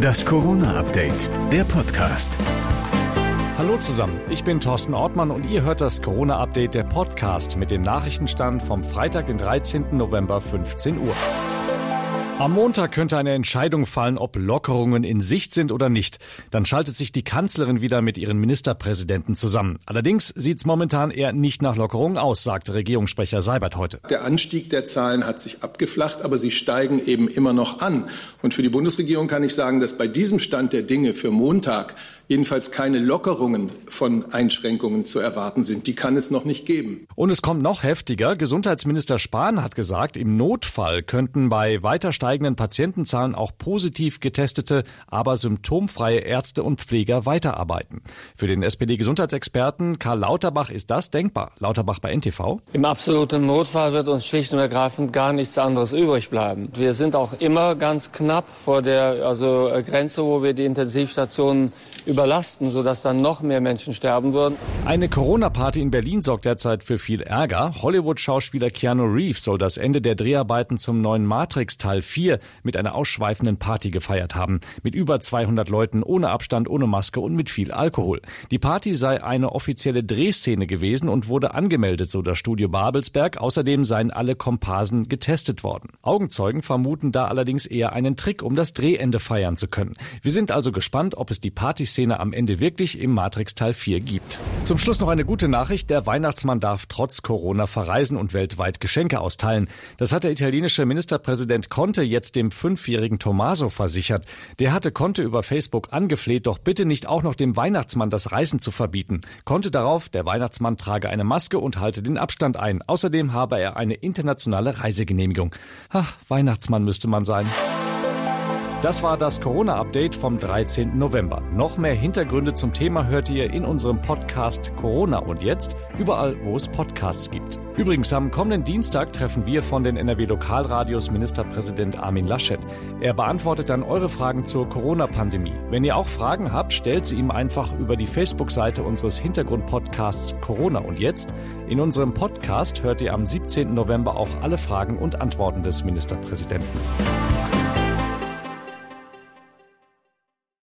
Das Corona-Update, der Podcast. Hallo zusammen, ich bin Thorsten Ortmann und ihr hört das Corona-Update, der Podcast mit dem Nachrichtenstand vom Freitag, den 13. November, 15 Uhr. Am Montag könnte eine Entscheidung fallen, ob Lockerungen in Sicht sind oder nicht. Dann schaltet sich die Kanzlerin wieder mit ihren Ministerpräsidenten zusammen. Allerdings sieht es momentan eher nicht nach Lockerungen aus, sagte Regierungssprecher Seibert heute. Der Anstieg der Zahlen hat sich abgeflacht, aber sie steigen eben immer noch an. Und für die Bundesregierung kann ich sagen, dass bei diesem Stand der Dinge für Montag jedenfalls keine Lockerungen von Einschränkungen zu erwarten sind. Die kann es noch nicht geben. Und es kommt noch heftiger. Gesundheitsminister Spahn hat gesagt, im Notfall könnten bei weiter steigenden Patientenzahlen auch positiv getestete, aber symptomfreie Ärzte und Pfleger weiterarbeiten. Für den SPD-Gesundheitsexperten Karl Lauterbach ist das denkbar. Lauterbach bei NTV. Im absoluten Notfall wird uns schlicht und ergreifend gar nichts anderes übrig bleiben. Wir sind auch immer ganz knapp vor der also Grenze, wo wir die Intensivstationen überlasten, sodass dann noch mehr Menschen sterben würden. Eine Corona-Party in Berlin sorgt derzeit für viel Ärger. Hollywood-Schauspieler Keanu Reeves soll das Ende der Dreharbeiten zum neuen Matrix Teil 4 mit einer ausschweifenden Party gefeiert haben. Mit über 200 Leuten, ohne Abstand, ohne Maske und mit viel Alkohol. Die Party sei eine offizielle Drehszene gewesen und wurde angemeldet, so das Studio Babelsberg. Außerdem seien alle Komparsen getestet worden. Augenzeugen vermuten da allerdings eher einen Trick, um das Drehende feiern zu können. Wir sind also gespannt, ob es die Partyszene am Ende wirklich im Matrix Teil 4 gibt. Zum Schluss noch eine gute Nachricht. Der Weihnachtsmann darf trotz Corona verreisen und weltweit Geschenke austeilen. Das hat der italienische Ministerpräsident Conte jetzt dem fünfjährigen Tommaso versichert. Der hatte Conte über Facebook angefleht, doch bitte nicht auch noch dem Weihnachtsmann das Reisen zu verbieten. Conte darauf, der Weihnachtsmann trage eine Maske und halte den Abstand ein. Außerdem habe er eine internationale Reisegenehmigung. Ach, Weihnachtsmann müsste man sein. Das war das Corona-Update vom 13. November. Noch mehr Hintergründe zum Thema hört ihr in unserem Podcast Corona und jetzt, überall, wo es Podcasts gibt. Übrigens, am kommenden Dienstag treffen wir von den NRW-Lokalradios Ministerpräsident Armin Laschet. Er beantwortet dann eure Fragen zur Corona-Pandemie. Wenn ihr auch Fragen habt, stellt sie ihm einfach über die Facebook-Seite unseres Hintergrund-Podcasts Corona und jetzt. In unserem Podcast hört ihr am 17. November auch alle Fragen und Antworten des Ministerpräsidenten.